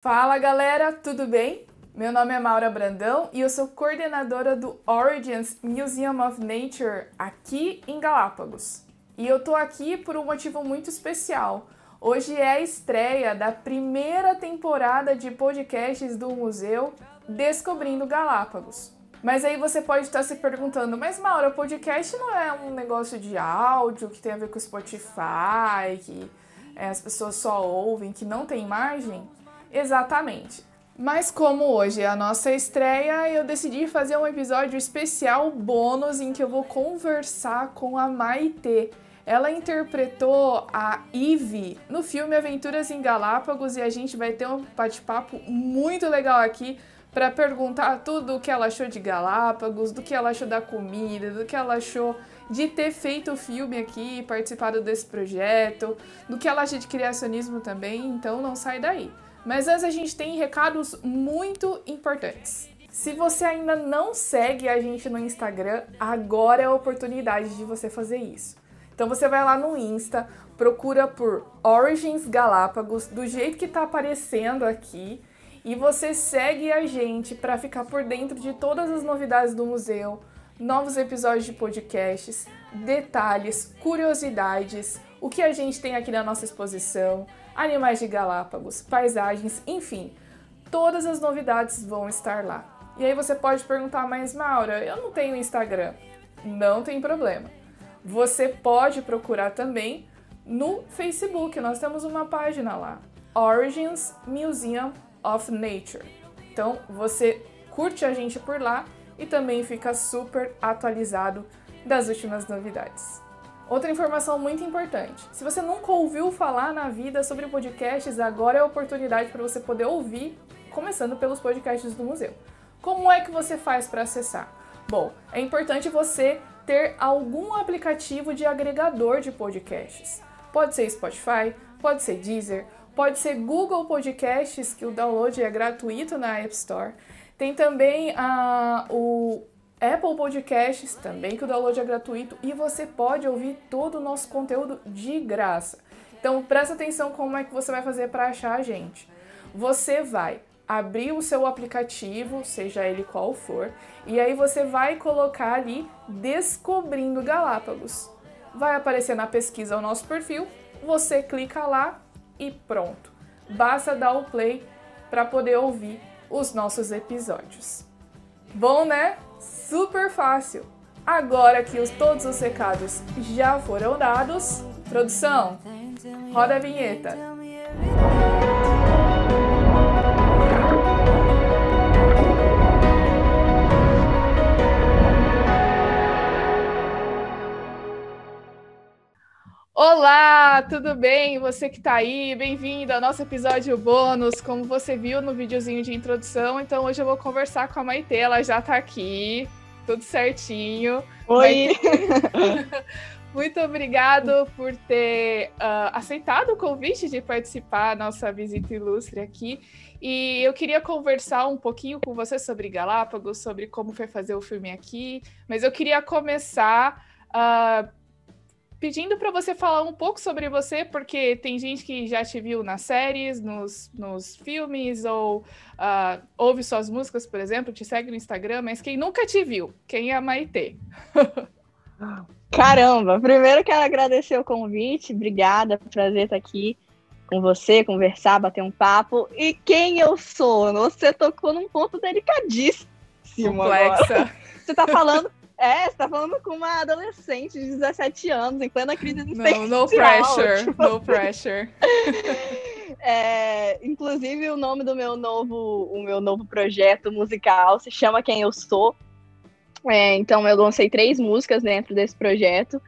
Fala galera, tudo bem? Meu nome é Maura Brandão e eu sou coordenadora do Origins Museum of Nature aqui em Galápagos. E eu tô aqui por um motivo muito especial. Hoje é a estreia da primeira temporada de podcasts do museu Descobrindo Galápagos. Mas aí você pode estar se perguntando, mas Maura, podcast não é um negócio de áudio que tem a ver com Spotify, que é, as pessoas só ouvem, que não tem imagem? Exatamente. Mas como hoje é a nossa estreia, eu decidi fazer um episódio especial bônus em que eu vou conversar com a Maite. Ela interpretou a Eve no filme Aventuras em Galápagos e a gente vai ter um bate-papo muito legal aqui para perguntar tudo o que ela achou de Galápagos, do que ela achou da comida, do que ela achou de ter feito o filme aqui, participado desse projeto, do que ela acha de criacionismo também, então não sai daí. Mas antes a gente tem recados muito importantes. Se você ainda não segue a gente no Instagram, agora é a oportunidade de você fazer isso. Então você vai lá no Insta, procura por Origins Galápagos, do jeito que tá aparecendo aqui, e você segue a gente para ficar por dentro de todas as novidades do museu, novos episódios de podcasts, detalhes, curiosidades, o que a gente tem aqui na nossa exposição, animais de Galápagos, paisagens, enfim, todas as novidades vão estar lá. E aí você pode perguntar, mas Maura, eu não tenho Instagram. Não tem problema. Você pode procurar também no Facebook, nós temos uma página lá, Origins Museum of Nature. Então você curte a gente por lá e também fica super atualizado das últimas novidades. Outra informação muito importante: se você nunca ouviu falar na vida sobre podcasts, agora é a oportunidade para você poder ouvir, começando pelos podcasts do museu. Como é que você faz para acessar? Bom, é importante você ter algum aplicativo de agregador de podcasts. Pode ser Spotify, pode ser Deezer, pode ser Google Podcasts, que o download é gratuito na App Store. Tem também uh, o Apple Podcasts também, que o download é gratuito e você pode ouvir todo o nosso conteúdo de graça. Então presta atenção como é que você vai fazer para achar a gente. Você vai abrir o seu aplicativo, seja ele qual for, e aí você vai colocar ali Descobrindo Galápagos. Vai aparecer na pesquisa o nosso perfil, você clica lá e pronto. Basta dar o play para poder ouvir os nossos episódios. Bom, né? Super fácil. Agora que os, todos os recados já foram dados, produção, roda a vinheta. Olá, tudo bem? Você que está aí, bem-vindo ao nosso episódio bônus. Como você viu no videozinho de introdução, então hoje eu vou conversar com a Maite, ela já está aqui tudo certinho. Oi! Muito obrigado por ter uh, aceitado o convite de participar da nossa visita ilustre aqui. E eu queria conversar um pouquinho com você sobre Galápagos, sobre como foi fazer o filme aqui, mas eu queria começar uh, pedindo para você falar um pouco sobre você, porque tem gente que já te viu nas séries, nos, nos filmes, ou uh, ouve suas músicas, por exemplo, te segue no Instagram, mas quem nunca te viu, quem é a Maitê? Caramba, primeiro quero agradecer o convite, obrigada, prazer estar aqui com você, conversar, bater um papo. E quem eu sou? Você tocou num ponto delicadíssimo. Complexa. Agora. Você está falando é, você tá falando com uma adolescente de 17 anos, em plena crise existencial. No, no pressure, tipo no assim. pressure. É, inclusive, o nome do meu novo, o meu novo projeto musical se chama Quem Eu Sou. É, então, eu lancei três músicas dentro desse projeto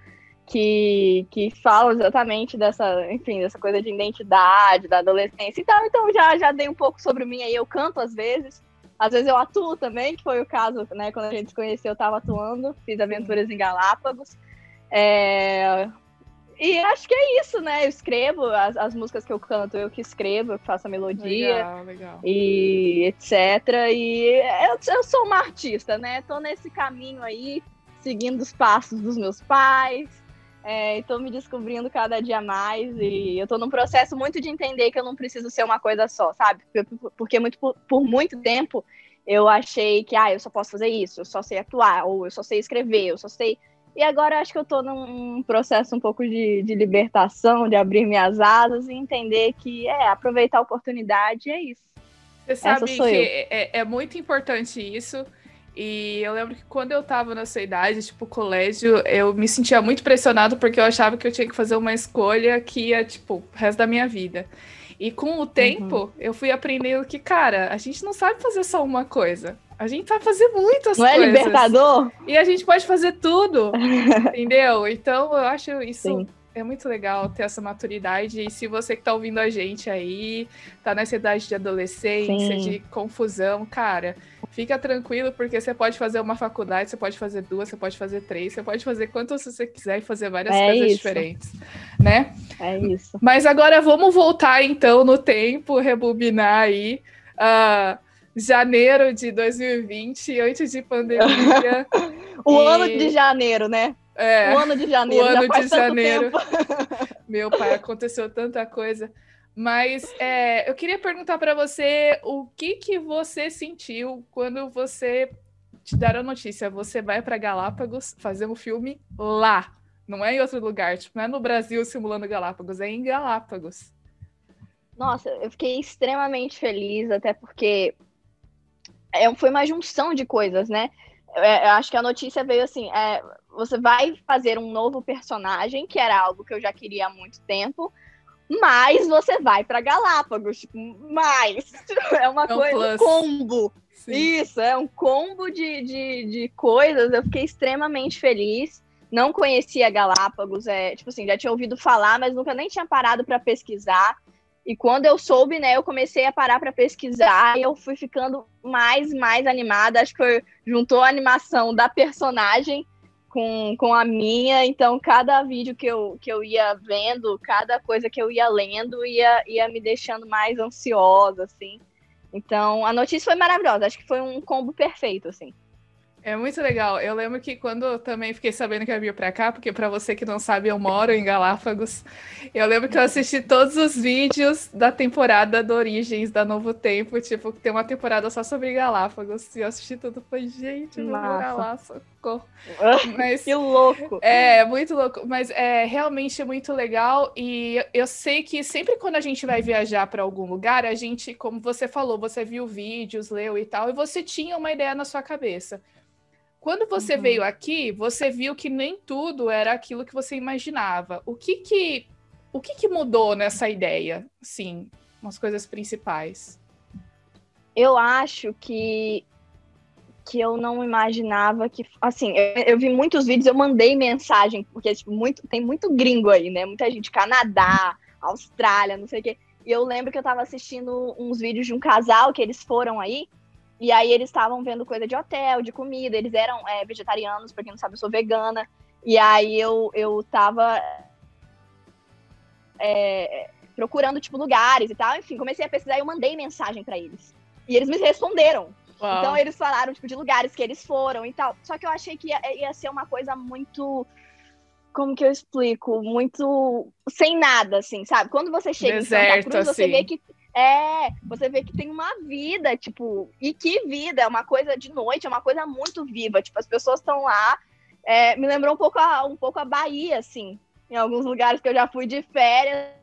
que, que falam exatamente dessa, enfim, dessa coisa de identidade, da adolescência e tal. Então, já, já dei um pouco sobre mim aí. Eu canto às vezes. Às vezes eu atuo também, que foi o caso, né? Quando a gente se conheceu, eu estava atuando, fiz aventuras em Galápagos. É... E acho que é isso, né? Eu escrevo as, as músicas que eu canto, eu que escrevo, eu faço a melodia legal, legal. e etc. E eu, eu sou uma artista, né? Tô nesse caminho aí, seguindo os passos dos meus pais, É, estou me descobrindo cada dia mais e eu estou num processo muito de entender que eu não preciso ser uma coisa só, sabe? Porque muito, por, muito tempo eu achei que ah, eu só posso fazer isso, eu só sei atuar, ou eu só sei escrever, eu só sei. E agora acho que eu estou num processo um pouco de, de libertação, de abrir minhas asas e entender que é aproveitar a oportunidade é isso. Você sabe que é, é muito importante isso e eu lembro que quando eu tava na sua idade, tipo, colégio, eu me sentia muito pressionado porque eu achava que eu tinha que fazer uma escolha que ia, tipo, o resto da minha vida. E com o tempo, uhum. eu fui aprendendo que, cara, a gente não sabe fazer só uma coisa. A gente sabe fazer muitas não coisas. Não é libertador? E a gente pode fazer tudo, entendeu? Então, eu acho isso Sim é muito legal ter essa maturidade. E se você que tá ouvindo a gente aí, tá nessa idade de adolescência, Sim. de confusão, cara, fica tranquilo, porque você pode fazer uma faculdade, você pode fazer duas, você pode fazer três, você pode fazer quantas você quiser e fazer várias é coisas isso. diferentes, né? É isso. Mas agora vamos voltar então no tempo, rebobinar aí. Uh, janeiro de 2020, antes de pandemia. o e... ano de janeiro, né? É, o ano de janeiro. O ano de janeiro. Meu pai, aconteceu tanta coisa. Mas é, eu queria perguntar para você o que, que você sentiu quando você te deram a notícia. Você vai para Galápagos fazer um filme lá, não é em outro lugar. Tipo, não é no Brasil simulando Galápagos, é em Galápagos. Nossa, eu fiquei extremamente feliz, até porque é, foi uma junção de coisas, né? É, eu acho que a notícia veio assim: é, você vai fazer um novo personagem, que era algo que eu já queria há muito tempo, mas você vai para Galápagos, tipo, mais. É uma é um coisa, um combo. Sim. Isso, é um combo de, de, de coisas. Eu fiquei extremamente feliz. Não conhecia Galápagos, é, tipo assim, já tinha ouvido falar, mas nunca nem tinha parado para pesquisar. E quando eu soube, né, eu comecei a parar para pesquisar e eu fui ficando mais, mais animada. Acho que foi, juntou a animação da personagem com, com a minha, então cada vídeo que eu, que eu ia vendo, cada coisa que eu ia lendo, ia, ia me deixando mais ansiosa, assim. Então, a notícia foi maravilhosa, acho que foi um combo perfeito, assim. É muito legal. Eu lembro que quando eu também fiquei sabendo que eu ia para cá, porque para você que não sabe, eu moro em Galápagos. Eu lembro que eu assisti todos os vídeos da temporada do Origens da Novo Tempo, tipo, tem uma temporada só sobre Galápagos. E eu assisti tudo, falei, gente, morar lá, socorro. Mas que louco. É, muito louco, mas é realmente muito legal e eu sei que sempre quando a gente vai viajar para algum lugar, a gente, como você falou, você viu vídeos, leu e tal, e você tinha uma ideia na sua cabeça. Quando você uhum. veio aqui, você viu que nem tudo era aquilo que você imaginava. O que que, o que, que mudou nessa ideia? Sim, umas coisas principais. Eu acho que que eu não imaginava que assim eu, eu, vi muitos vídeos eu mandei mensagem porque tipo, muito tem muito gringo aí né muita gente Canadá Austrália não sei o quê e eu lembro que eu tava assistindo uns vídeos de um casal que eles foram aí e aí eles estavam vendo coisa de hotel, de comida, eles eram é, vegetarianos, pra quem não sabe, eu sou vegana. E aí eu, eu tava é, procurando, tipo, lugares e tal. Enfim, comecei a pesquisar e eu mandei mensagem para eles. E eles me responderam. Uau. Então eles falaram, tipo, de lugares que eles foram e tal. Só que eu achei que ia, ia ser uma coisa muito como que eu explico? Muito sem nada, assim, sabe? Quando você chega Deserto, em Santa Cruz, assim. você vê que é, você vê que tem uma vida, tipo, e que vida, é uma coisa de noite, é uma coisa muito viva, tipo, as pessoas estão lá, é, me lembrou um pouco, a, um pouco a Bahia, assim, em alguns lugares que eu já fui de férias,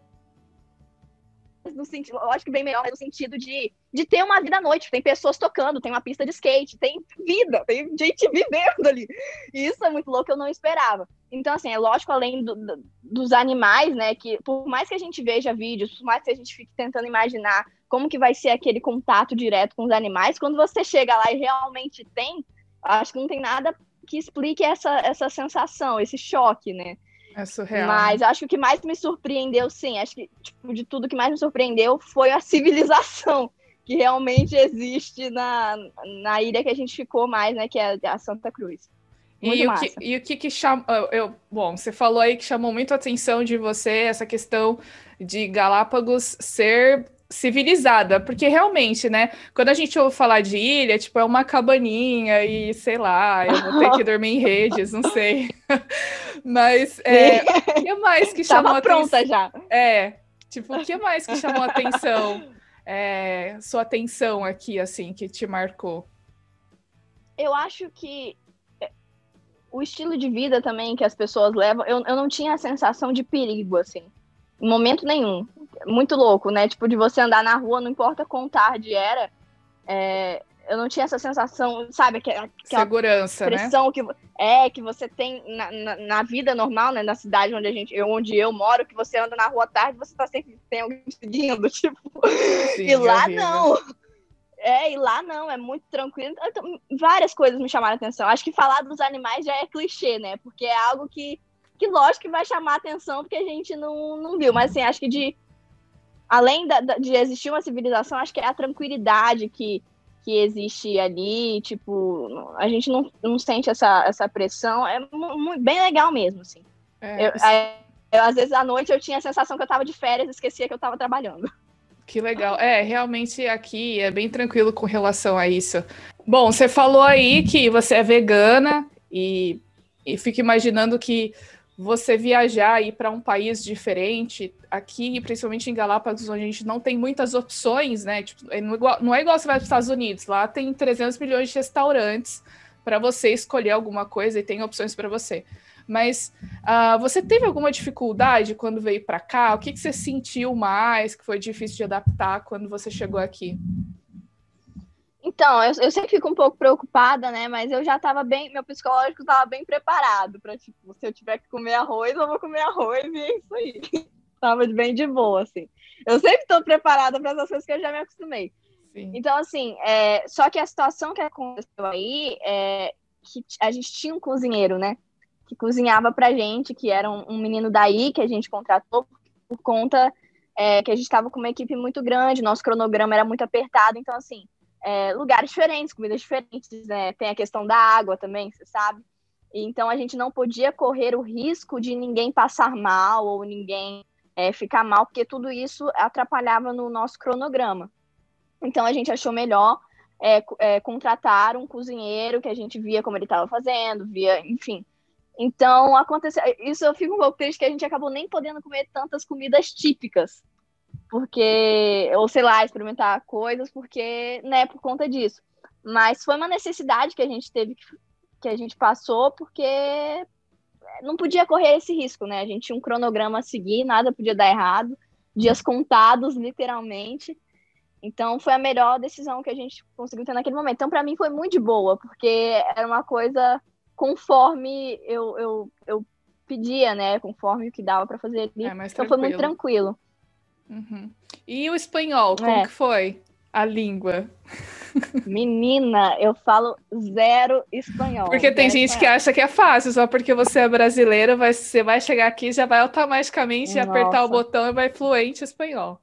no sentido, que bem melhor no sentido de, de ter uma vida à noite. Tem pessoas tocando, tem uma pista de skate, tem vida, tem gente vivendo ali. E isso é muito louco, eu não esperava. Então, assim, é lógico, além do, do, dos animais, né, que por mais que a gente veja vídeos, por mais que a gente fique tentando imaginar como que vai ser aquele contato direto com os animais, quando você chega lá e realmente tem, acho que não tem nada que explique essa, essa sensação, esse choque, né? É surreal. Mas né? acho que o que mais me surpreendeu, sim, acho que tipo, de tudo que mais me surpreendeu foi a civilização que realmente existe na, na ilha que a gente ficou mais, né? Que é a Santa Cruz. e o, que, e o que que chama. Eu, bom, você falou aí que chamou muito a atenção de você essa questão de Galápagos ser civilizada, porque realmente, né, quando a gente ouve falar de ilha, tipo, é uma cabaninha e, sei lá, eu vou ter que dormir em redes, não sei. Mas, é, o que mais que chamou Tava pronta já. É, tipo, o que mais que chamou atenção, é, sua atenção aqui, assim, que te marcou? Eu acho que é, o estilo de vida também que as pessoas levam, eu, eu não tinha a sensação de perigo, assim, em momento nenhum muito louco, né? Tipo, de você andar na rua, não importa quão tarde era, é, eu não tinha essa sensação, sabe? Que, Segurança, pressão né? que é que você tem na, na, na, vida normal, né? Na cidade onde a gente, onde eu moro, que você anda na rua tarde, você tá sempre tem alguém seguindo, tipo. Sim, e lá horrível. não. É, e lá não, é muito tranquilo. Então, várias coisas me chamaram a atenção. Acho que falar dos animais já é clichê, né? Porque é algo que, que lógico que vai chamar a atenção, porque a gente não, não viu. Mas assim, acho que de além da, de existir uma civilização, acho que é a tranquilidade que, que existe ali, tipo, a gente não, não sente essa, essa pressão, é muito, bem legal mesmo, assim. É, eu, eu, às vezes à noite eu tinha a sensação que eu estava de férias e esquecia que eu estava trabalhando. Que legal. É, realmente aqui é bem tranquilo com relação a isso. Bom, você falou aí que você é vegana e, e fico imaginando que você viajar e ir para um país diferente, aqui, principalmente em Galápagos, onde a gente não tem muitas opções, né? Tipo, é, não é igual você vai para os Estados Unidos, lá tem 300 milhões de restaurantes para você escolher alguma coisa e tem opções para você. Mas uh, você teve alguma dificuldade quando veio para cá? O que, que você sentiu mais que foi difícil de adaptar quando você chegou aqui? Então, eu, eu sempre fico um pouco preocupada, né? Mas eu já estava bem, meu psicológico estava bem preparado para tipo, se eu tiver que comer arroz, eu vou comer arroz e é isso aí. tava bem de boa, assim. Eu sempre estou preparada para essas coisas que eu já me acostumei. Sim. Então, assim, é, só que a situação que aconteceu aí é que a gente tinha um cozinheiro, né? Que cozinhava pra gente, que era um, um menino daí que a gente contratou por conta é, que a gente estava com uma equipe muito grande, nosso cronograma era muito apertado, então, assim, é, lugares diferentes, comidas diferentes, né? Tem a questão da água também, você sabe? Então a gente não podia correr o risco de ninguém passar mal ou ninguém é, ficar mal, porque tudo isso atrapalhava no nosso cronograma. Então a gente achou melhor é, é, contratar um cozinheiro que a gente via como ele estava fazendo, via, enfim. Então aconteceu. Isso eu fico um pouco triste que a gente acabou nem podendo comer tantas comidas típicas porque, ou sei lá, experimentar coisas, porque, né, por conta disso. Mas foi uma necessidade que a gente teve, que a gente passou, porque não podia correr esse risco, né? A gente tinha um cronograma a seguir, nada podia dar errado, dias contados, literalmente. Então, foi a melhor decisão que a gente conseguiu ter naquele momento. Então, para mim, foi muito de boa, porque era uma coisa conforme eu, eu, eu pedia, né? Conforme o que dava para fazer ali. É, então, foi muito tranquilo. Uhum. E o espanhol, como é. que foi a língua? Menina, eu falo zero espanhol. Porque tem gente espanhol. que acha que é fácil, só porque você é brasileira, você vai chegar aqui já vai automaticamente Nossa. apertar o botão e vai fluente espanhol.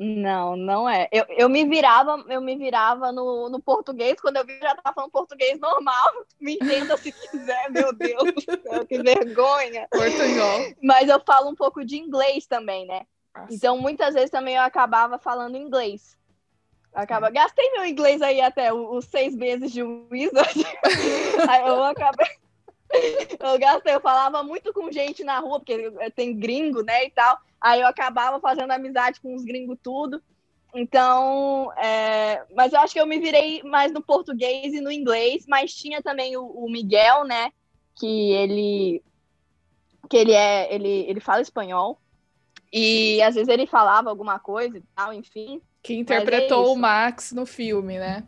Não, não é. Eu, eu me virava, eu me virava no, no português, quando eu vi já tava falando português normal. Me entenda se quiser, meu Deus do céu, que vergonha. Portunhol. Mas eu falo um pouco de inglês também, né? Nossa. Então, muitas vezes também eu acabava falando inglês. Acaba, gastei meu inglês aí até os seis meses de Wizard. aí eu acabei. Eu gastei, eu falava muito com gente na rua, porque tem gringo, né, e tal. Aí eu acabava fazendo amizade com os gringos tudo. Então, é... mas eu acho que eu me virei mais no português e no inglês, mas tinha também o, o Miguel, né, que ele que ele é, ele, ele fala espanhol. E às vezes ele falava alguma coisa e tal, enfim. Que interpretou é o Max no filme, né?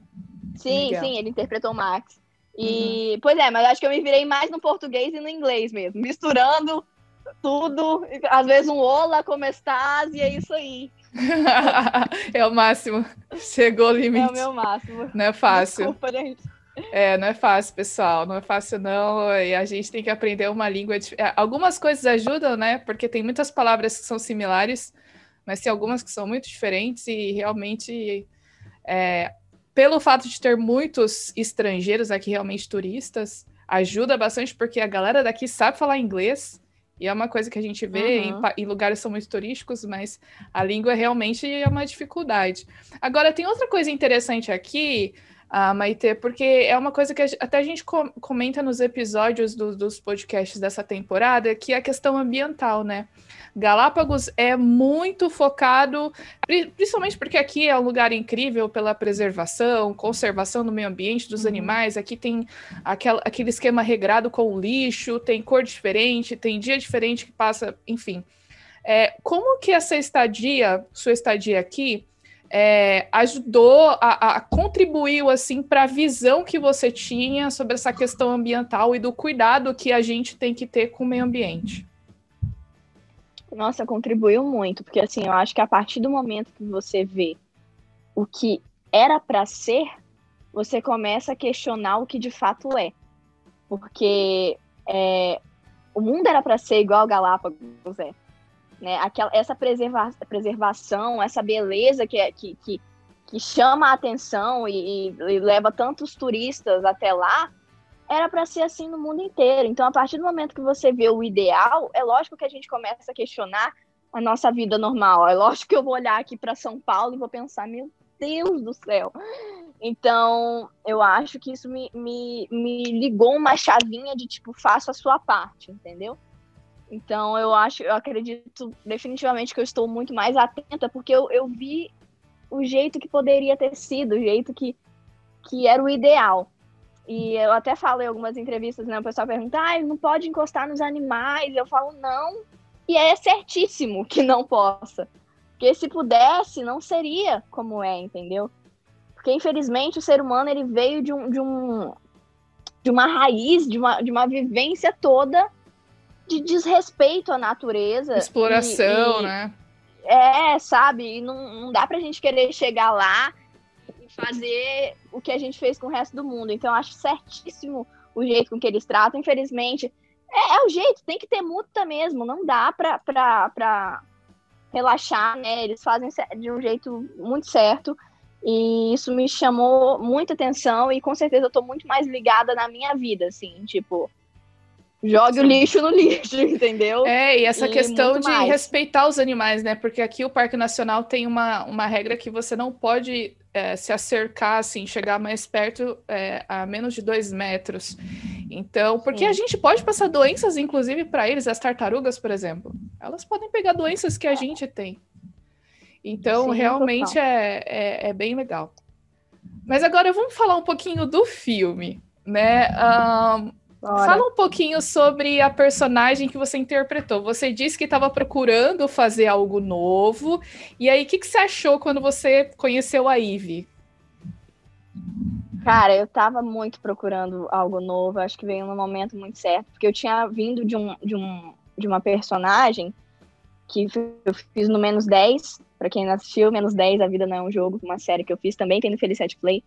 Sim, Miguel. sim, ele interpretou o Max. E, uhum. pois é, mas acho que eu me virei mais no português e no inglês mesmo, misturando tudo, às vezes um olá, como estás, e é isso aí. é o máximo. Chegou o limite. É o meu máximo. Não é fácil. Desculpa, gente. É, não é fácil, pessoal. Não é fácil, não. E a gente tem que aprender uma língua. É, algumas coisas ajudam, né? Porque tem muitas palavras que são similares, mas tem algumas que são muito diferentes e realmente. É, pelo fato de ter muitos estrangeiros aqui, realmente turistas, ajuda bastante, porque a galera daqui sabe falar inglês E é uma coisa que a gente vê uhum. em, em, lugares que são muito turísticos, mas a língua realmente é uma dificuldade. Agora, tem outra coisa interessante aqui, uh, Maite, porque é uma coisa que a, até a gente com, comenta nos episódios do, dos podcasts dessa temporada, que é a questão ambiental, né? Galápagos é muito focado, principalmente porque aqui é um lugar incrível pela preservação, conservação do meio ambiente, dos uhum. animais. Aqui tem aquela, aquele esquema regrado com o lixo, tem cor diferente, tem dia diferente que passa, enfim. É, como que essa estadia, sua estadia aqui, é, ajudou, a, a, contribuiu assim para a visão que você tinha sobre essa questão ambiental e do cuidado que a gente tem que ter com o meio ambiente? Nossa, contribuiu muito, porque assim, eu acho que a partir do momento que você vê o que era para ser, você começa a questionar o que de fato é. Porque é, o mundo era para ser igual Galápagos é. Né? Aquela, essa preserva, preservação, essa beleza que, é, que, que, que chama a atenção e, e, leva tantos turistas até lá, era para ser assim no mundo inteiro. Então, a partir do momento que você vê o ideal, é lógico que a gente começa a questionar a nossa vida normal. É lógico que eu vou olhar aqui para São Paulo e vou pensar, meu Deus do céu. Então, eu acho que isso me, me, me ligou uma chavinha de tipo, faça a sua parte, entendeu? Então, eu acho, eu acredito definitivamente que eu estou muito mais atenta, porque eu, eu vi o jeito que poderia ter sido, o jeito que, que era o ideal. E eu até falo em algumas entrevistas, né? O pessoal pergunta, ah, não pode encostar nos animais. Eu falo, não. E é certíssimo que não possa. Porque se pudesse, não seria como é, entendeu? Porque, infelizmente, o ser humano ele veio de, um, de, um, de uma raiz, de uma, de uma vivência toda de desrespeito à natureza. Exploração, e, e, né? É, sabe? E não, não dá pra gente querer chegar lá fazer o que a gente fez com o resto do mundo. Então, eu acho certíssimo o jeito com que eles tratam. Infelizmente, é, é o jeito, tem que ter multa mesmo. Não dá pra, pra, pra relaxar, né? Eles fazem de um jeito muito certo. E isso me chamou muita atenção e com certeza eu tô muito mais ligada na minha vida, assim, tipo, jogue o lixo no lixo, entendeu? É, e essa e questão de mais. respeitar os animais, né? Porque aqui o Parque Nacional tem uma, uma regra que você não pode é, se acercar, assim, chegar mais perto é, a menos de dois metros. Então, porque Sim. a gente pode passar doenças, inclusive, para eles, as tartarugas, por exemplo. Elas podem pegar doenças que a gente tem. Então, Sim, realmente é, é, é, bem legal. Mas agora vamos falar um pouquinho do filme, né? Um, Fala um pouquinho sobre a personagem que você interpretou. Você disse que estava procurando fazer algo novo. E aí, o que, que, você achou quando você conheceu a Ivy? Cara, eu estava muito procurando algo novo. Acho que veio no momento muito certo. Porque eu tinha vindo de, um, de, um, de uma personagem que eu fiz no Menos 10. Para quem não assistiu, Menos 10, A Vida Não é um Jogo, uma série que eu fiz também, tem no Felicity Play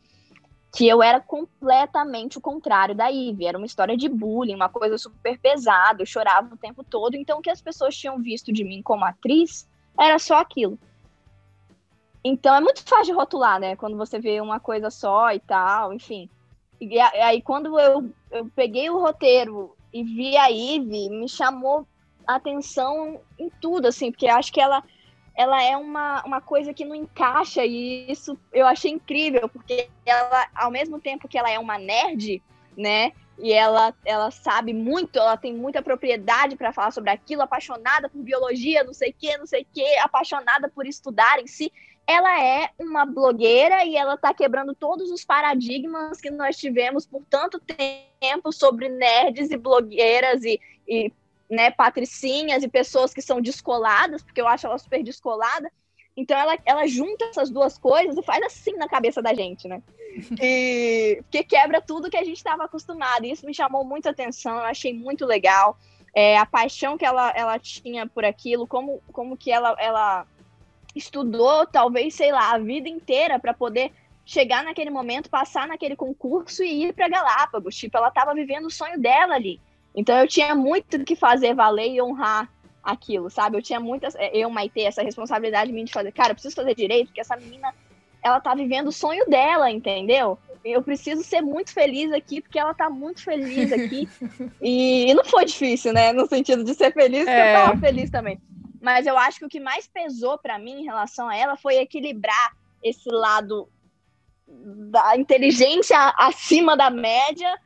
que eu era completamente o contrário da Ivy. Era uma história de bullying, uma coisa super pesada, eu chorava o tempo todo. Então, o que as pessoas tinham visto de mim como atriz era só aquilo. Então, é muito fácil de rotular, né? Quando você vê uma coisa só e tal, enfim. E aí, quando eu, eu peguei o roteiro e vi a Ivy, me chamou a atenção em tudo, assim, porque acho que ela ela é uma, uma coisa que não encaixa e isso eu achei incrível, porque ela, ao mesmo tempo que ela é uma nerd, né? E ela, ela sabe muito, ela tem muita propriedade para falar sobre aquilo, apaixonada por biologia, não sei o que, não sei o que, apaixonada por estudar em si. Ela é uma blogueira e ela está quebrando todos os paradigmas que nós tivemos por tanto tempo sobre nerds e blogueiras e, e né, patricinhas e pessoas que são descoladas, porque eu acho ela super descolada. Então ela, ela junta essas duas coisas e faz assim na cabeça da gente, né? E porque quebra tudo que a gente estava acostumado. E isso me chamou muita atenção, eu achei muito legal. É, a paixão que ela, ela tinha por aquilo, como, como que ela, ela estudou, talvez, sei lá, a vida inteira para poder chegar naquele momento, passar naquele concurso e ir para Galápagos. Tipo, ela estava vivendo o sonho dela ali. Então eu tinha muito que fazer valer e honrar aquilo, sabe? Eu tinha muitas, eu, Maite, essa responsabilidade minha de fazer, cara, eu preciso fazer direito, porque essa menina, ela tá vivendo o sonho dela, entendeu? eu preciso ser muito feliz aqui, porque ela tá muito feliz aqui. e, e, não foi difícil, né? No sentido de ser feliz, porque é. eu tava feliz também. Mas eu acho que o que mais pesou para mim em relação a ela foi equilibrar esse lado da inteligência acima da média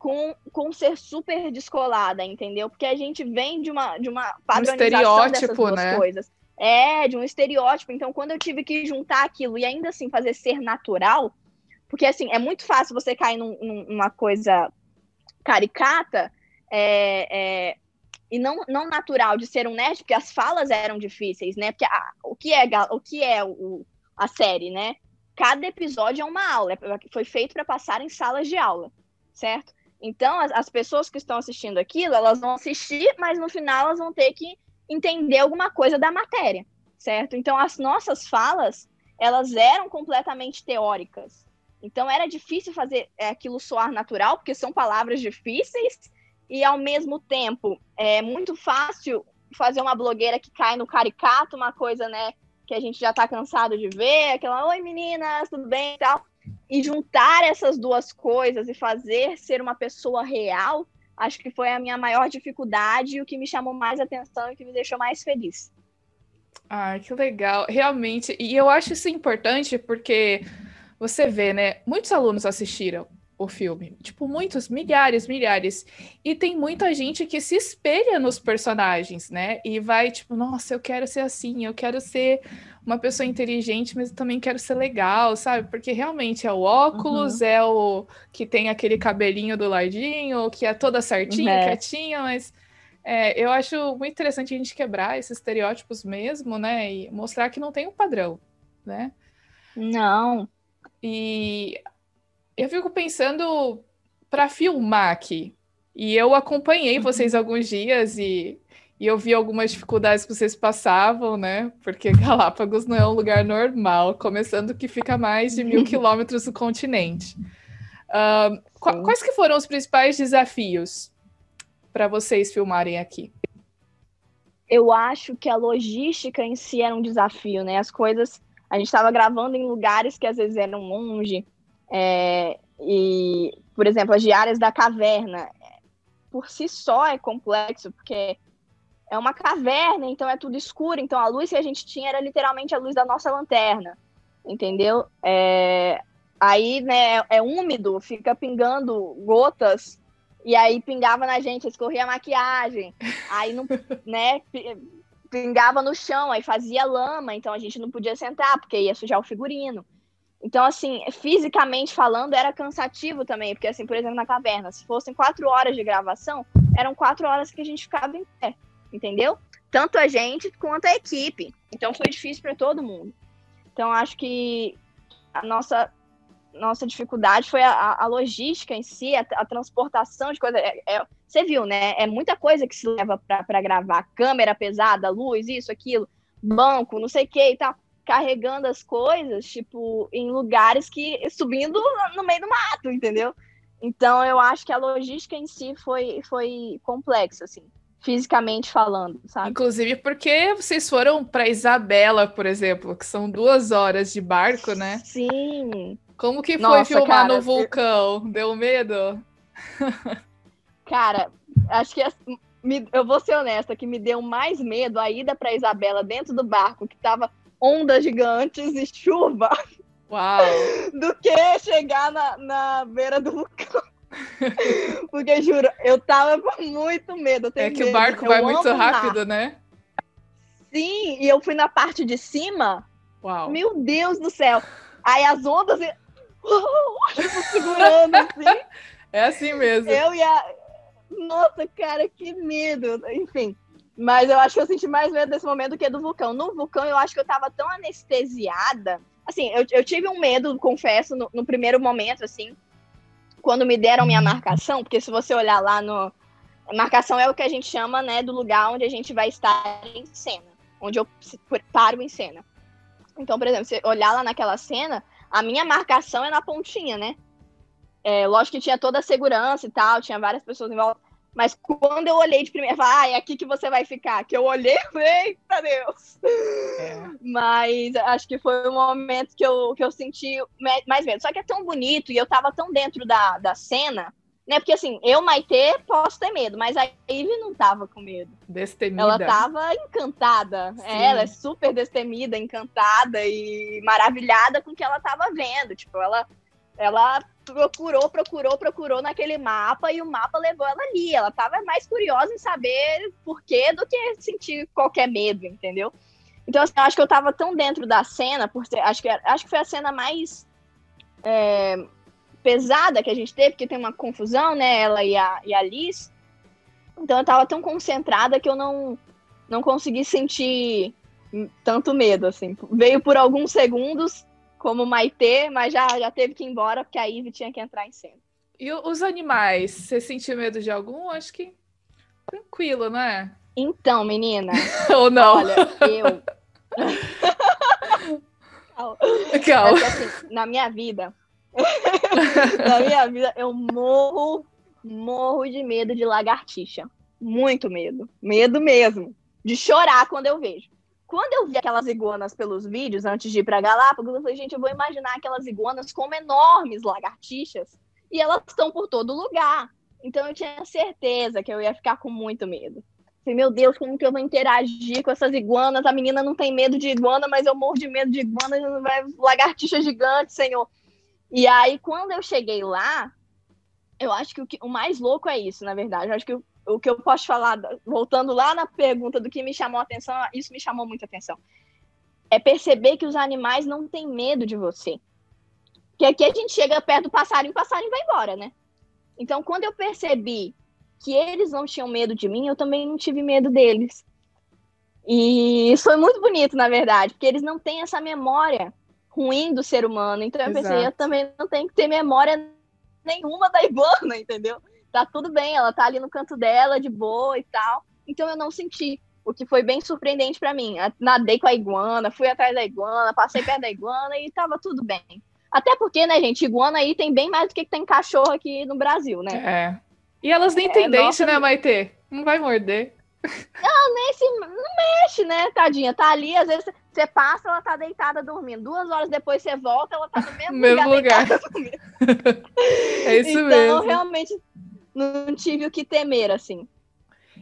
com, com ser super descolada, entendeu? Porque a gente vem de uma, de uma padronização um dessas duas né? coisas. É, de um estereótipo. Então, quando eu tive que juntar aquilo e ainda assim fazer ser natural, porque assim, é muito fácil você cair num, numa coisa caricata, é, é, e não, não natural de ser um nerd, porque as falas eram difíceis, né? Porque a, o que é, o que é o, a série, né? Cada episódio é uma aula, é, foi feito para passar em salas de aula, certo? Então, as, as, pessoas que estão assistindo aquilo, elas vão assistir, mas no final elas vão ter que entender alguma coisa da matéria, certo? Então, as nossas falas, elas eram completamente teóricas. Então, era difícil fazer é, aquilo soar natural, porque são palavras difíceis e ao mesmo tempo é muito fácil fazer uma blogueira que cai no caricato, uma coisa, né, que a gente já tá cansado de ver, aquela oi meninas, tudo bem e tal. E juntar essas duas coisas e fazer ser uma pessoa real, acho que foi a minha maior dificuldade e o que me chamou mais atenção e que me deixou mais feliz. Ah, que legal. Realmente, e eu acho isso importante porque você vê, né? Muitos alunos assistiram o filme. Tipo, muitos, milhares, milhares. E tem muita gente que se espelha nos personagens, né? E vai, tipo, nossa, eu quero ser assim, eu quero ser uma pessoa inteligente, mas eu também quero ser legal, sabe? Porque realmente é o óculos, uhum. é o que tem aquele cabelinho do ladinho, que é toda certinha, é. quietinha, mas. É, eu acho muito interessante a gente quebrar esses estereótipos mesmo, né? E mostrar que não tem um padrão, né? Não. E eu fico pensando para filmar aqui. E eu acompanhei uhum. vocês alguns dias e, e eu vi algumas dificuldades que vocês passavam, né? Porque Galápagos não é um lugar normal, começando que fica a mais de mil quilômetros do continente. Uh, qu quais que foram os principais desafios para vocês filmarem aqui? Eu acho que a logística em si era um desafio, né? As coisas. A gente estava gravando em lugares que às vezes eram longe, é, e, por exemplo, as diárias da caverna, por si só é complexo, porque é uma caverna, então é tudo escuro, então a luz que a gente tinha era literalmente a luz da nossa lanterna, entendeu? É, aí, né, é, é úmido, fica pingando gotas, e aí pingava na gente, escorria a maquiagem, aí não, né, pingava no chão, aí fazia lama, então a gente não podia sentar, porque ia sujar o figurino. Então, assim, fisicamente falando, era cansativo também, porque, assim, por exemplo, na caverna, se fossem quatro horas de gravação, eram quatro horas que a gente ficava em pé, entendeu? Tanto a gente quanto a equipe. Então, foi difícil para todo mundo. Então, acho que a nossa, nossa dificuldade foi a, a logística em si, a, a transportação de coisas. É, é, você viu, né? É muita coisa que se leva para gravar: câmera pesada, luz, isso, aquilo, banco, não sei o que e tal carregando as coisas, tipo, em lugares que. subindo no meio do mato, entendeu? Então eu acho que a logística em si foi, foi complexa, assim, fisicamente falando, sabe? Inclusive porque vocês foram para Isabela, por exemplo, que são duas horas de barco, né? Sim. Como que foi Nossa, filmar cara, no vulcão? Eu... Deu medo? Cara, acho que me, eu vou ser honesta, que me deu mais medo a ida para Isabela dentro do barco, que tava ondas gigantes e chuva. Uau! Do que chegar na, na beira do vulcão. Porque, juro, eu tava com muito medo. É que medo. o barco eu vai muito rápido, né? Sim, e eu fui na parte de cima. Uau! Meu Deus do céu! Aí as ondas. tipo, segurando assim. É assim mesmo. Eu e a. Nossa, cara, que medo. Enfim. Mas eu acho que eu senti mais medo desse momento do que do vulcão. No vulcão, eu acho que eu tava tão anestesiada. Assim, eu, eu tive um medo, confesso, no, no primeiro momento, assim, quando me deram minha marcação, porque se você olhar lá no. Marcação é o que a gente chama, né, do lugar onde a gente vai estar em cena, onde eu paro em cena. Então, por exemplo, se olhar lá naquela cena, a minha marcação é na pontinha, né? É, lógico que tinha toda a segurança e tal, tinha várias pessoas em volta Mas quando eu olhei de primeira, falei, ah, é aqui que você vai ficar. Que eu olhei, eita Deus! É. Mas acho que foi o momento que eu, que eu senti mais medo. Só que é tão bonito e eu tava tão dentro da, da cena, né? Porque assim, eu, Maitê, posso ter medo, mas a Ivy não tava com medo. Destemida. Ela tava encantada. É, ela é super destemida, encantada e maravilhada com o que ela tava vendo. Tipo, ela, ela procurou, procurou, procurou naquele mapa e o mapa levou ela ali. Ela estava mais curiosa em saber por quê do que sentir qualquer medo, entendeu? Então, assim, eu acho que eu estava tão dentro da cena, por ser, acho, que, acho que foi a cena mais é, pesada que a gente teve, porque tem uma confusão, né? Ela e a, e a Liz. Então, eu estava tão concentrada que eu não, não consegui sentir tanto medo, assim. Veio por alguns segundos, como Maitê, mas já, já teve que ir embora porque a Ivy tinha que entrar em cena. E os animais, você sentiu medo de algum? Acho que tranquilo, não é? Então, menina. Ou não? Olha, eu. Calma. Calma. assim, na minha vida. na minha vida, eu morro, morro de medo de lagartixa. Muito medo. Medo mesmo. De chorar quando eu vejo. Quando eu vi aquelas iguanas pelos vídeos, antes de ir para Galápagos, eu falei, gente, eu vou imaginar aquelas iguanas como enormes lagartixas e elas estão por todo lugar. Então eu tinha certeza que eu ia ficar com muito medo. Falei, meu Deus, como que eu vou interagir com essas iguanas? A menina não tem medo de iguana, mas eu morro de medo de iguana, lagartixa gigante, senhor. E aí, quando eu cheguei lá, eu acho que o, que, o mais louco é isso, na verdade. Eu acho que o que eu posso falar, voltando lá na pergunta do que me chamou a atenção, isso me chamou muita atenção. É perceber que os animais não têm medo de você. Porque aqui a gente chega perto do passarinho, o passarinho vai embora, né? Então, quando eu percebi que eles não tinham medo de mim, eu também não tive medo deles. E isso foi muito bonito, na verdade, porque eles não têm essa memória ruim do ser humano. Então eu Exato. pensei, eu também não tenho que ter memória nenhuma da iguana, entendeu? Tá tudo bem, ela tá ali no canto dela, de boa e tal. Então eu não senti, o que foi bem surpreendente para mim. Nadei com a iguana, fui atrás da iguana, passei perto da iguana e tava tudo bem. Até porque, né, gente, iguana aí tem bem mais do que tem cachorro aqui no Brasil, né? É. E elas nem é, têm dente, nossa... né, Maite? Não vai morder. Não, nem se não mexe, né, tadinha? Tá ali, às vezes você passa, ela tá deitada dormindo. Duas horas depois você volta, ela tá no mesmo, mesmo lugar. lugar. é isso então, mesmo. Então, realmente, não tive o que temer, assim.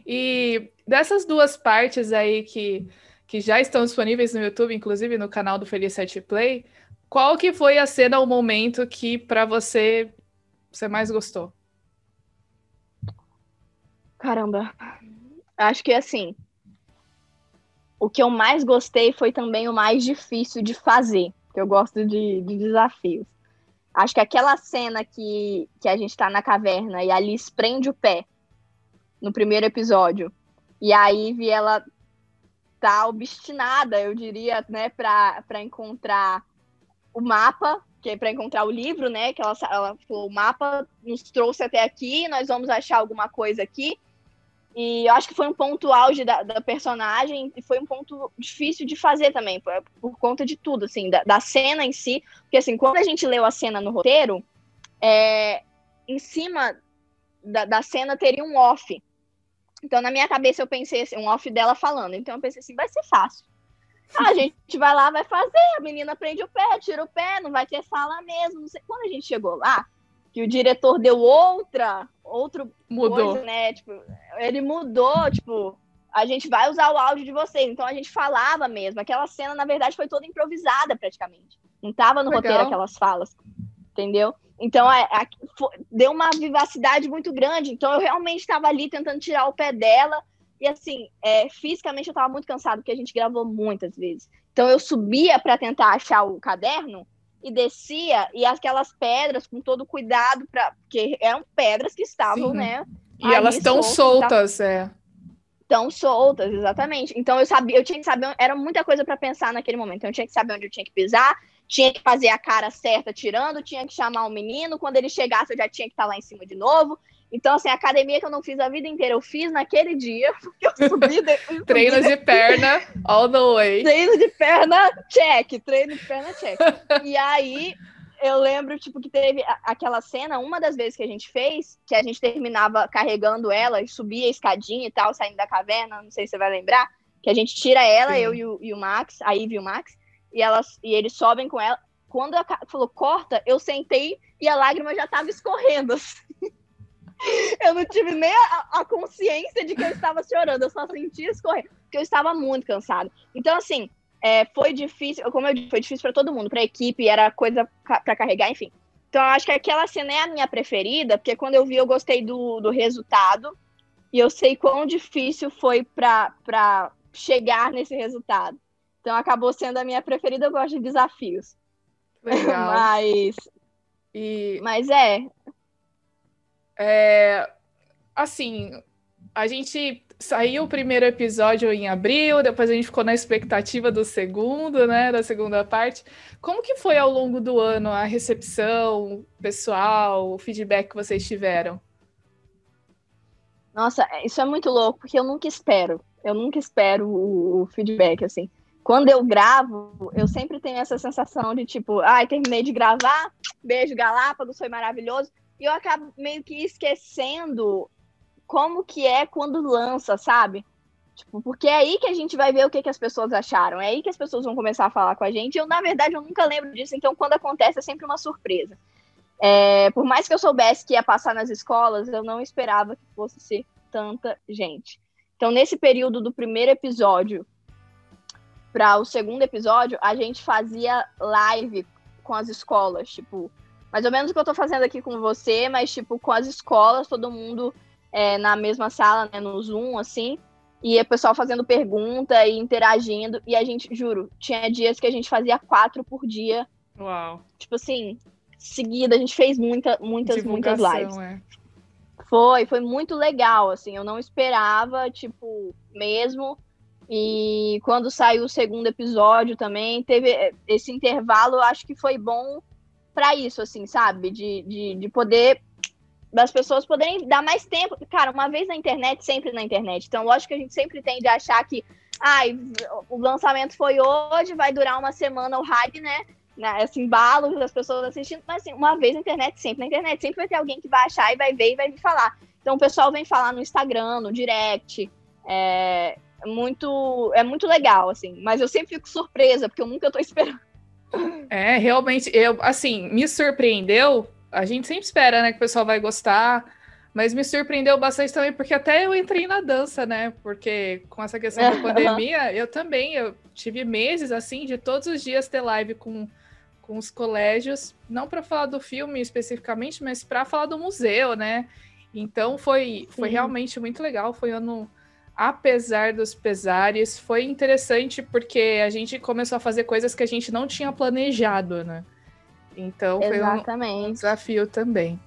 E dessas duas partes aí que, que já estão disponíveis no YouTube, inclusive no canal do Feliz Set Play, qual que foi a cena, o momento que para você você mais gostou? Caramba, acho que assim, o que eu mais gostei foi também o mais difícil de fazer, que eu gosto de, de desafios. Acho que aquela cena que, que a gente tá na caverna e a Alice prende o pé no primeiro episódio. E a Ivy, ela tá obstinada, eu diria, né, pra, pra encontrar o mapa, que é pra encontrar o livro, né, que ela, ela falou, o mapa nos trouxe até aqui, nós vamos achar alguma coisa aqui. E eu acho que foi um ponto auge da, da, personagem e foi um ponto difícil de fazer também, por, por conta de tudo, assim, da, da, cena em si. Porque, assim, quando a gente leu a cena no roteiro, é, em cima da, da cena teria um off. Então, na minha cabeça, eu pensei assim, um off dela falando. Então, eu pensei assim, vai ser fácil. Ah, a gente vai lá, vai fazer, a menina prende o pé, tira o pé, não vai ter fala mesmo. Quando a gente chegou lá, que o diretor deu outra, outro mudou, coisa, né? Tipo, ele mudou, tipo, a gente vai usar o áudio de vocês. Então a gente falava mesmo. Aquela cena, na verdade, foi toda improvisada praticamente. Não tava no Legal. roteiro aquelas falas. Entendeu? Então a, a, foi, deu uma vivacidade muito grande. Então eu realmente estava ali tentando tirar o pé dela. E assim, é, fisicamente eu estava muito cansado, porque a gente gravou muitas vezes. Então eu subia para tentar achar o caderno e descia, e aquelas pedras com todo cuidado, pra, porque eram pedras que estavam, Sim. né? E elas estão soltas, tá... é. Estão soltas, exatamente. Então eu sabia, eu tinha que saber, era muita coisa para pensar naquele momento. Então eu tinha que saber onde eu tinha que pisar, tinha que fazer a cara certa tirando, tinha que chamar o menino, quando ele chegasse eu já tinha que estar lá em cima de novo. Então, assim, a academia que eu não fiz a vida inteira, eu fiz naquele dia, porque eu subi. De, treino de perna, all the way. Treino de perna, check. Treino de perna, check. e aí, eu lembro, tipo, que teve aquela cena, uma das vezes que a gente fez, que a gente terminava carregando ela e subia a escadinha e tal, saindo da caverna, não sei se você vai lembrar, que a gente tira ela, Sim. eu e o, e o, Max, a Ivy e o Max, e, elas, e eles sobem com ela. Quando ela falou, corta, eu sentei e a lágrima já tava escorrendo. Assim. Eu não tive nem a, a, consciência de que eu estava chorando, eu só sentia escorrer, porque eu estava muito cansada. Então, assim, é, foi difícil, como eu disse, foi difícil para todo mundo, para a equipe, era coisa para carregar, enfim. Então, eu acho que aquela cena é a minha preferida, porque quando eu vi, eu gostei do, do resultado, e eu sei quão difícil foi para chegar nesse resultado. Então, acabou sendo a minha preferida, eu gosto de desafios. Legal. Mas. E... Mas é. É. Assim, a gente saiu o primeiro episódio em abril, depois a gente ficou na expectativa do segundo, né, da segunda parte. Como que foi ao longo do ano a recepção pessoal, o feedback que vocês tiveram? Nossa, isso é muito louco, porque eu nunca espero. Eu nunca espero o, feedback, assim. Quando eu gravo, eu sempre tenho essa sensação de tipo, ai, terminei de gravar, beijo Galápagos, foi maravilhoso. E eu acabo meio que esquecendo como que é quando lança, sabe? Tipo, porque é aí que a gente vai ver o que, que as pessoas acharam, é aí que as pessoas vão começar a falar com a gente. Eu, na verdade, eu nunca lembro disso, então quando acontece é sempre uma surpresa. É, por mais que eu soubesse que ia passar nas escolas, eu não esperava que fosse ser tanta gente. Então, nesse período do primeiro episódio para o segundo episódio, a gente fazia live com as escolas, tipo, mais ou menos o que eu tô fazendo aqui com você, mas tipo, com as escolas, todo mundo é, na mesma sala, né, no Zoom, assim, e o pessoal fazendo pergunta e interagindo. E a gente, juro, tinha dias que a gente fazia quatro por dia. Uau. Tipo assim, seguida, a gente fez muita, muitas, muitas lives. É. Foi, foi muito legal, assim, eu não esperava, tipo, mesmo. E quando saiu o segundo episódio também, teve esse intervalo, eu acho que foi bom para isso, assim, sabe? De, de, de poder das pessoas poderem dar mais tempo. Cara, uma vez na internet, sempre na internet. Então, lógico que a gente sempre tende a achar que ai, o lançamento foi hoje, vai durar uma semana o hype, né? Esse embalo das pessoas assistindo, mas assim, uma vez na internet, sempre na internet, sempre vai ter alguém que vai achar e vai ver e vai me falar. Então o pessoal vem falar no Instagram, no direct. É muito, é muito legal, assim. Mas eu sempre fico surpresa, porque eu nunca tô esperando. É, realmente, eu, assim, me surpreendeu a gente sempre espera, né, que o pessoal vai gostar, mas me surpreendeu bastante também, porque até eu entrei na dança, né? Porque com essa questão da pandemia, eu também, eu tive meses, assim, de todos os dias ter live com, com os colégios, não para falar do filme especificamente, mas para falar do museu, né? Então foi, foi realmente muito legal, foi um ano apesar dos pesares, foi interessante porque a gente começou a fazer coisas que a gente não tinha planejado, né? Então foi um, um desafio também.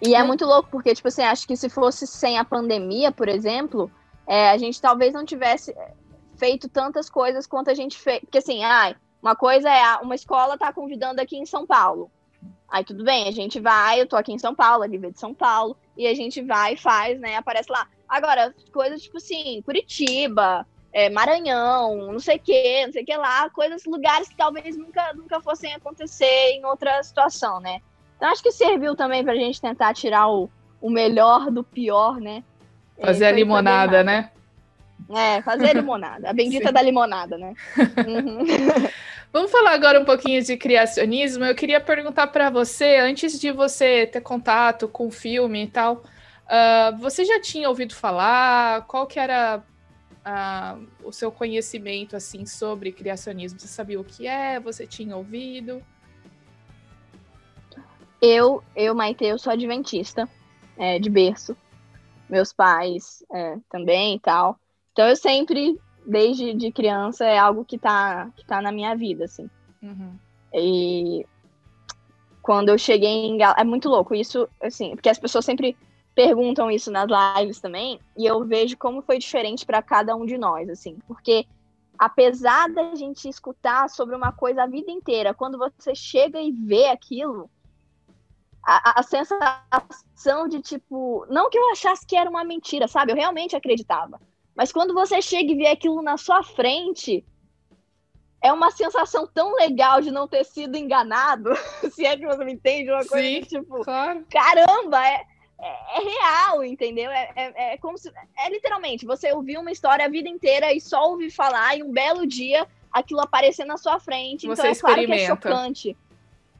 E é muito louco, porque, tipo assim, acho que se fosse sem a pandemia, por exemplo, é, a gente talvez não tivesse feito tantas coisas quanto a gente fez. Porque, assim, ai, uma coisa é uma escola tá convidando aqui em São Paulo. Aí tudo bem, a gente vai, eu tô aqui em São Paulo, a Lívia de São Paulo, e a gente vai e faz, né? Aparece lá. Agora, coisas tipo assim, Curitiba, é, Maranhão, não sei o que, não sei o que lá, coisas, lugares que talvez nunca, nunca fossem acontecer em outra situação, né? Então acho que serviu também para a gente tentar tirar o, o melhor do pior, né? Fazer a limonada, né? É, fazer a limonada. A bendita da limonada, né? Uhum. Vamos falar agora um pouquinho de criacionismo. Eu queria perguntar para você, antes de você ter contato com o filme e tal, uh, você já tinha ouvido falar? Qual que era uh, o seu conhecimento assim sobre criacionismo? Você sabia o que é? Você tinha ouvido? Eu, eu Maite, eu sou adventista é, de berço. Meus pais é, também e tal. Então eu sempre, desde de criança, é algo que tá, que tá na minha vida, assim. Uhum. E quando eu cheguei em Gal... É muito louco isso, assim, porque as pessoas sempre perguntam isso nas lives também, e eu vejo como foi diferente para cada um de nós, assim, porque apesar da gente escutar sobre uma coisa a vida inteira, quando você chega e vê aquilo, a, a, sensação de tipo, não que eu achasse que era uma mentira, sabe? Eu realmente acreditava. Mas quando você chega e vê aquilo na sua frente, é uma sensação tão legal de não ter sido enganado, se é que você me entende, uma coisa Sim, tipo, claro. caramba, é, é, é real, entendeu? É, é, é, como se. É literalmente, você ouviu uma história a vida inteira e só ouvir falar, e um belo dia aquilo aparecer na sua frente. Você então é claro que é chocante.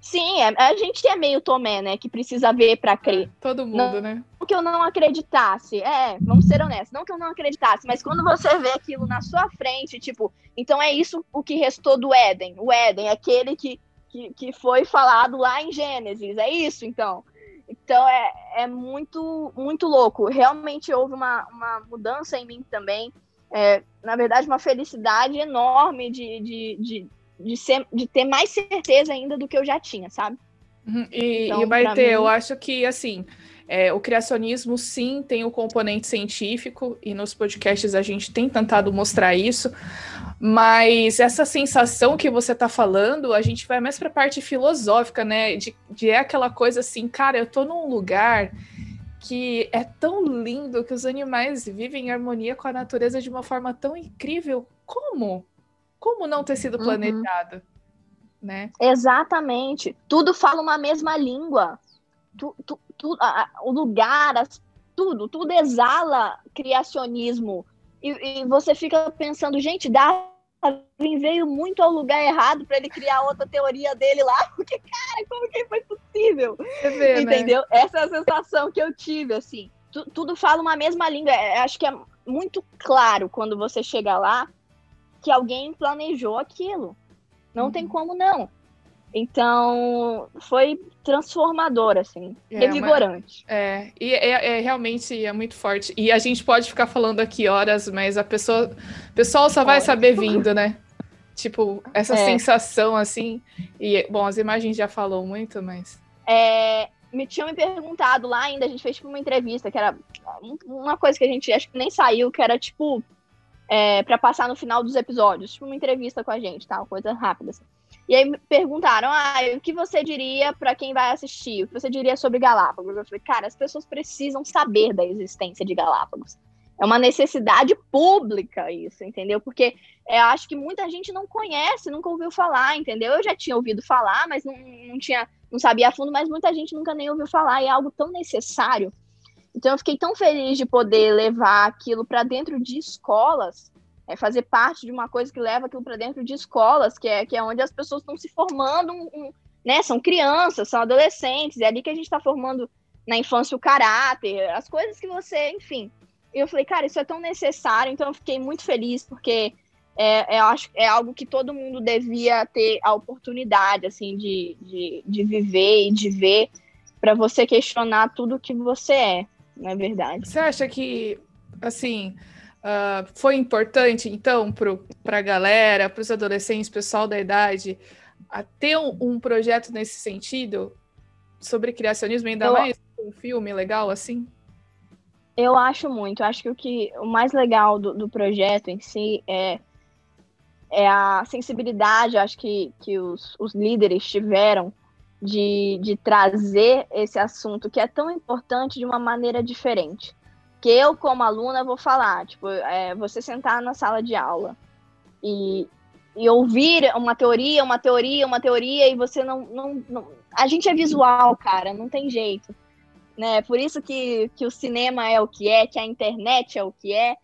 Sim, é- a gente é meio Tomé, né? Que precisa ver pra crer. Todo mundo, né? Não que eu não acreditasse, é, vamos ser honestos, não que eu não acreditasse, mas quando você vê aquilo na sua frente, tipo, então é isso o que restou do Éden. O Éden, aquele que, que, que foi falado lá em Gênesis, é isso então. Então é, é muito, muito louco. Realmente houve uma, uma mudança em mim também. É, na verdade, uma felicidade enorme de, de, de, de, ser, de ter mais certeza ainda do que eu já tinha, sabe? Uhum, E, Então, e vai ter, mim- eu acho que assim, é, o criacionismo sim tem o componente científico, e nos podcasts a gente tem tentado mostrar isso, mas essa sensação que você tá falando, a gente vai mais para a parte filosófica, né? De, de é aquela coisa assim, cara, eu tô num lugar que é tão lindo que os animais vivem em harmonia com a natureza de uma forma tão incrível. Como? Como não ter sido Uhum. planejado? Né? Exatamente. Tudo fala uma mesma língua. Tu, tu, tu- a- o lugar, as- tudo, tudo exala criacionismo. E, e você fica pensando, gente, Darwin veio muito ao lugar errado para ele criar outra teoria dele lá. Porque, cara, como que foi possível? Vê, né? Entendeu? Essa é a sensação que eu tive, assim. Tu- tudo fala uma mesma língua. É, acho que é muito claro quando você chega lá que alguém planejou aquilo. Não Uhum. tem como não. Então, foi transformador, assim. É, revigorante. É, e é, é realmente é muito forte. E a gente pode ficar falando aqui horas, mas a pessoa, o pessoal só vai saber vindo, né? Tipo, essa É. sensação assim. E, bom, as imagens já falou muito, mas. É, me tinham me perguntado lá ainda, a gente fez tipo, uma entrevista, que era um- uma coisa que a gente acho que nem saiu, que era tipo é, para passar no final dos episódios, tipo uma entrevista com a gente, tá? Uma coisa rápida. assim. E aí me perguntaram, ah, o que você diria para quem vai assistir? O que você diria sobre Galápagos? Eu falei, cara, as pessoas precisam saber da existência de Galápagos. É uma necessidade pública isso, entendeu? Porque eu acho que muita gente não conhece, nunca ouviu falar, entendeu? Eu já tinha ouvido falar, mas não, não tinha não sabia a fundo, mas muita gente nunca nem ouviu falar, e é algo tão necessário. Então eu fiquei tão feliz de poder levar aquilo para dentro de escolas, é fazer parte de uma coisa que leva aquilo para dentro de escolas, que é, que é onde as pessoas estão se formando, um- um- né? São crianças, são adolescentes, é ali que a gente está formando na infância o caráter, as coisas que você, enfim. E eu falei, cara, isso é tão necessário, então eu fiquei muito feliz, porque é, é, acho, é algo que todo mundo devia ter a oportunidade, assim, de, de, de viver e de ver para você questionar tudo que você é, não é verdade? Você acha que, assim, ah, foi importante, então, para a galera, para os adolescentes, pessoal da idade, a ter um, um projeto nesse sentido sobre criacionismo, ainda Eu- mais um filme legal assim? Eu acho muito. Eu acho que o, que, o mais legal do, do projeto em si é, é a sensibilidade, acho que, que os, os líderes tiveram de, de trazer esse assunto que é tão importante de uma maneira diferente. Que eu, como aluna, vou falar, tipo, é, você sentar na sala de aula e, e ouvir uma teoria, uma teoria, uma teoria, e você não, não, não. A gente é visual, cara, não tem jeito né? Por isso que, que o cinema é o que é, que a internet é o que é.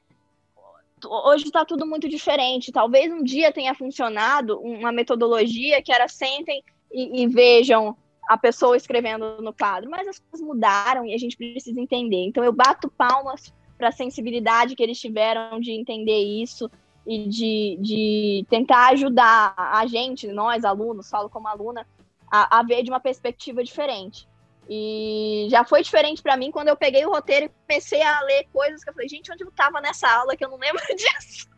Hoje está tudo muito diferente. Talvez um dia tenha funcionado uma metodologia que era sentem e, e vejam a pessoa escrevendo no quadro, mas as coisas mudaram e a gente precisa entender. Então eu bato palmas para a sensibilidade que eles tiveram de entender isso e de, de tentar ajudar a gente, nós alunos, falo como aluna, a, a ver de uma perspectiva diferente. E já foi diferente para mim quando eu peguei o roteiro e comecei a ler coisas que eu falei, gente, onde eu tava nessa aula que eu não lembro disso?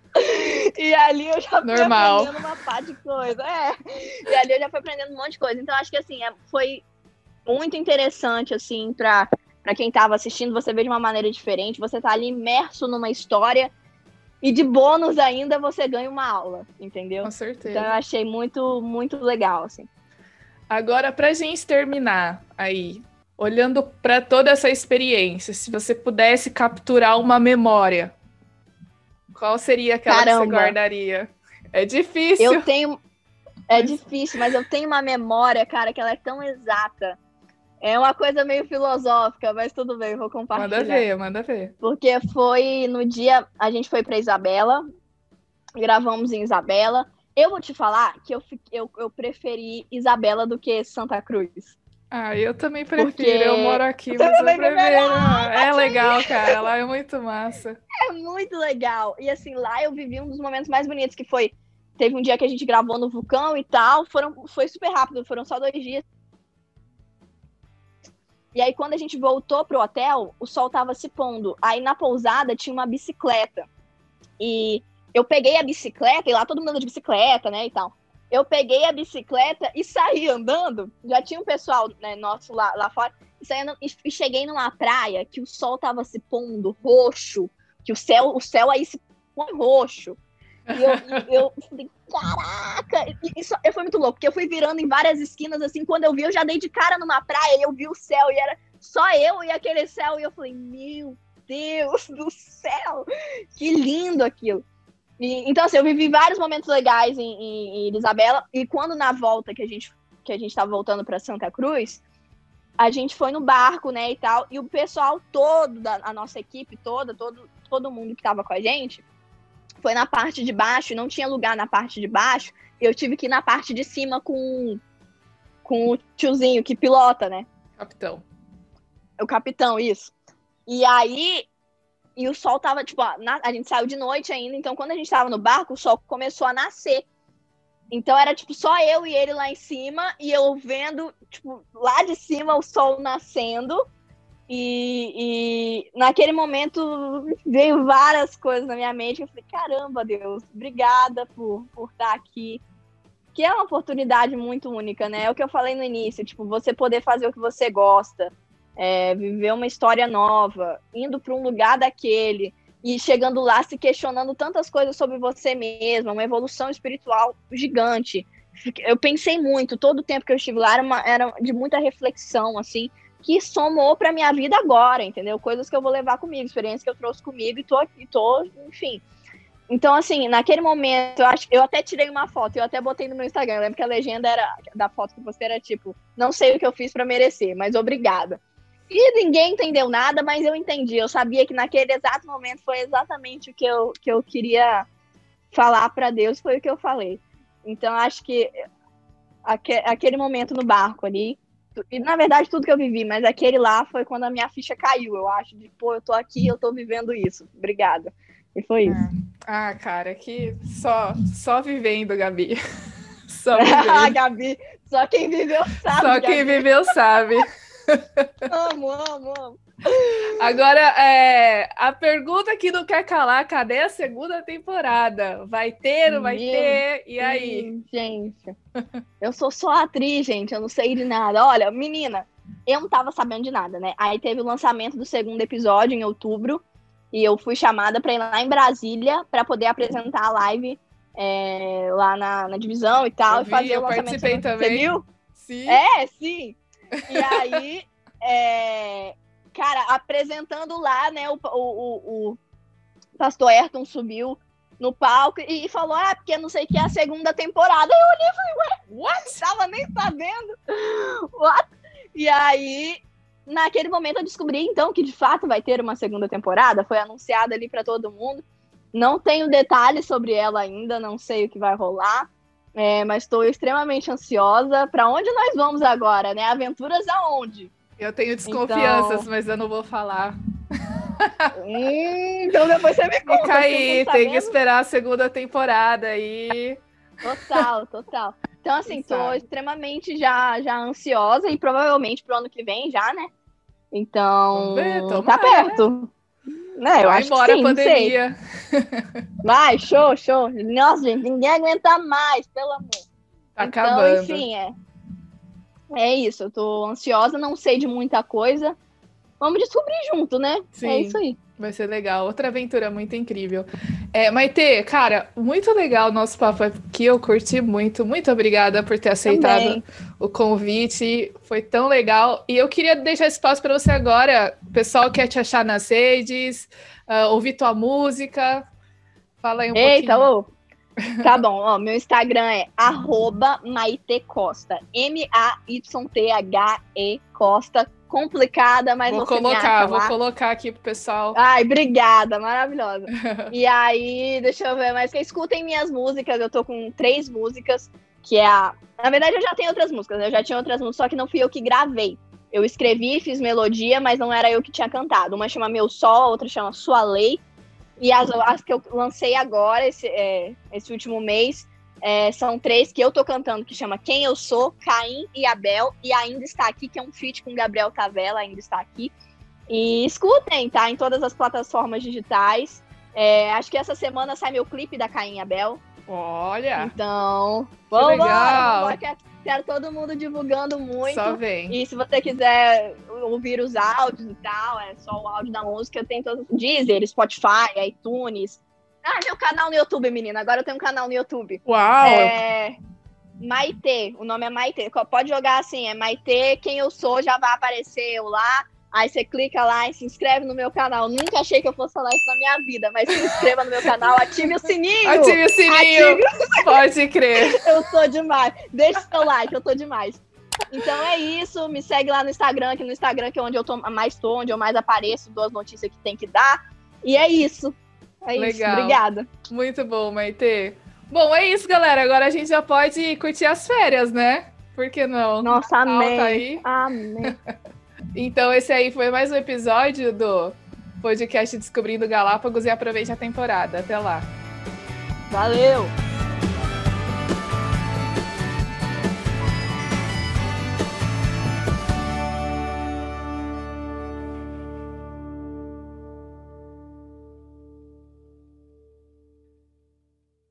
E ali eu já fui Normal. aprendendo uma parte de coisa. É. E ali eu já fui aprendendo um monte de coisa. Então acho que assim, é- foi muito interessante assim para para quem tava assistindo, você vê de uma maneira diferente, você tá ali imerso numa história e de bônus ainda você ganha uma aula, entendeu? Com certeza. Então eu achei muito muito legal assim. Agora, para a gente terminar aí, olhando para toda essa experiência, se você pudesse capturar uma memória, qual seria aquela que Caramba. você guardaria? É difícil. Eu tenho. É difícil, mas eu tenho uma memória, cara, que ela é tão exata. É uma coisa meio filosófica, mas tudo bem, vou compartilhar. Manda ver, manda ver. Porque foi no dia. A gente foi pra Isabela, gravamos em Isabela. Eu vou te falar que eu, eu, eu preferi Isabela do que Santa Cruz. Ah, eu também prefiro. Porque... Eu moro aqui, mas eu prefiro. É legal, cara. Lá é muito massa. É muito legal. E assim, lá eu vivi um dos momentos mais bonitos que foi. Teve um dia que a gente gravou no vulcão e tal. Foram, foi super rápido, foram só dois dias. E aí, quando a gente voltou pro hotel, o sol tava se pondo. Aí na pousada tinha uma bicicleta. E eu peguei a bicicleta, e lá todo mundo anda de bicicleta, né, e tal. Eu peguei a bicicleta e saí andando. Já tinha um pessoal né, nosso lá, lá fora. E, saí andando, e cheguei numa praia que o sol tava se pondo roxo, que o céu, o céu aí se põe roxo. E eu, eu falei, caraca! Isso foi muito louco, porque eu fui virando em várias esquinas, assim, quando eu vi, eu já dei de cara numa praia e eu vi o céu, e era só eu e aquele céu, e eu falei, meu Deus do céu! Que lindo aquilo! E, então, assim, eu vivi vários momentos legais em, em, em, Isabela, e quando na volta que a gente que a gente tava voltando para Santa Cruz, a gente foi no barco, né, e tal, e o pessoal todo da a nossa equipe toda, todo todo mundo que tava com a gente, foi na parte de baixo, não tinha lugar na parte de baixo, eu tive que ir na parte de cima com, com o tiozinho que pilota, né? Capitão. O capitão, isso. E aí, e o sol tava, tipo, na, a gente saiu de noite ainda, então quando a gente tava no barco, o sol começou a nascer. Então era, tipo, só eu e ele lá em cima, e eu vendo, tipo, lá de cima o sol nascendo, e, e, naquele momento veio várias coisas na minha mente. Eu falei, caramba, Deus, obrigada por, por estar aqui. Que é uma oportunidade muito única, né? É o que eu falei no início, tipo, você poder fazer o que você gosta, é, viver uma história nova, indo para um lugar daquele e chegando lá se questionando tantas coisas sobre você mesma, uma evolução espiritual gigante. Eu pensei muito, todo o tempo que eu estive lá era, uma, era de muita reflexão, assim, que somou para minha vida agora, entendeu? Coisas que eu vou levar comigo, experiências que eu trouxe comigo e tô aqui, tô, enfim. Então, assim, naquele momento, eu acho eu até tirei uma foto, eu até botei no meu Instagram. Eu lembro que a legenda era da foto que você era tipo, não sei o que eu fiz para merecer, mas obrigada. E ninguém entendeu nada, mas eu entendi. Eu sabia que naquele exato momento foi exatamente o que eu, que eu queria falar para Deus, foi o que eu falei. Então, acho que aquele momento no barco ali e na verdade tudo que eu vivi, mas aquele lá foi quando a minha ficha caiu, eu acho, de pô, eu tô aqui, eu tô vivendo isso. Obrigada. E foi isso. Ah, ah cara, que só só vivendo, Gabi. Só vivendo. ah, Gabi, só quem viveu sabe. Só Gabi. quem viveu sabe. amo, amo, amo. Agora, é, a pergunta que não quer calar, cadê a segunda temporada? Vai ter, não vai Meu ter? E aí? Gente, eu sou só atriz, gente, eu não sei de nada. Olha, menina, eu não tava sabendo de nada, né? Aí teve o lançamento do segundo episódio em outubro, e eu fui chamada para ir lá em Brasília para poder apresentar a live é, lá na, na, divisão e tal, eu e fazer vi, o lançamento. participei também. Você viu? Sim. É, sim. E aí, é, cara, apresentando lá, né, o, o, o pastor Ayrton subiu no palco e falou, ah, porque não sei o que é a segunda temporada. Eu olhei e falei, ué, what? Tava nem sabendo. What? E aí, naquele momento eu descobri, então, que de fato vai ter uma segunda temporada. Foi anunciada ali para todo mundo. Não tenho detalhes sobre ela ainda, não sei o que vai rolar. É, mas estou extremamente ansiosa. Para onde nós vamos agora, né? Aventuras aonde? Eu tenho desconfianças, então... mas eu não vou falar. Hum, então depois você me conta. Fica aí, tem que esperar a segunda temporada aí. Total, total. Então, assim, tô extremamente já, já ansiosa e provavelmente pro ano que vem já, né? Então, ver, tá perto. Né? Eu Vai acho embora que sim, a pandemia. Vai, show, show. Nossa, gente, ninguém aguenta mais, pelo amor. Tá então, acabando. enfim, é. É isso, eu tô ansiosa, não sei de muita coisa. Vamos descobrir junto, né? É Sim, é isso aí. Vai ser legal. Outra aventura muito incrível. É, Maite, cara, muito legal o nosso papo aqui. Eu curti muito. Muito obrigada por ter aceitado Também. o convite. Foi tão legal. E eu queria deixar espaço para você agora. O pessoal quer te achar nas redes, uh, ouvir tua música. Fala aí um Eita, pouquinho. Ô. Tá bom, ó, meu Instagram é arroba Maite Costa. M-A-Y-T-H-E Costa. Complicada, mas vou colocar, vou lá. colocar aqui pro pessoal. Ai, obrigada, maravilhosa. e aí, deixa eu ver, mas que escutem minhas músicas. Eu tô com três músicas, que é a. Na verdade, eu já tenho outras músicas, eu já tinha outras músicas, só que não fui eu que gravei. Eu escrevi, fiz melodia, mas não era eu que tinha cantado. Uma chama Meu Sol, a outra chama Sua Lei. E as, as que eu lancei agora, esse, é, esse último mês, é, são três que eu tô cantando, que chama Quem Eu Sou, Caim e Abel, e Ainda Está Aqui, que é um feat com Gabriel Tavela, Ainda Está Aqui. E escutem, tá? Em todas as plataformas digitais. É, acho que essa semana sai meu clipe da Caim e Abel. Olha! Então, vamos legal. Quero, quero todo mundo divulgando muito. Só vem. E se você quiser ouvir os áudios e tal, é só o áudio da música, tem todos. Deezer, Spotify, iTunes. Ah, meu canal no YouTube, menina. Agora eu tenho um canal no YouTube. Uau! É... Maite, o nome é Maite. Pode jogar assim, é Maite, quem eu sou, já vai aparecer eu lá. Aí você clica lá e se inscreve no meu canal. Nunca achei que eu fosse falar isso na minha vida, mas se inscreva no meu canal, ative o sininho! Ative o sininho! Ative... Pode crer! eu tô demais. Deixa o seu like, eu tô demais. Então é isso, me segue lá no Instagram, que no Instagram que é onde eu tô, mais tô, onde eu mais apareço, dou as notícias que tem que dar. E é isso. É Legal. isso. Obrigada. Muito bom, Maite. Bom, é isso, galera. Agora a gente já pode curtir as férias, né? Por que não? Nossa, amém. Aí. Amém. Então, esse aí foi mais um episódio do podcast Descobrindo Galápagos e aproveite a temporada. Até lá. Valeu!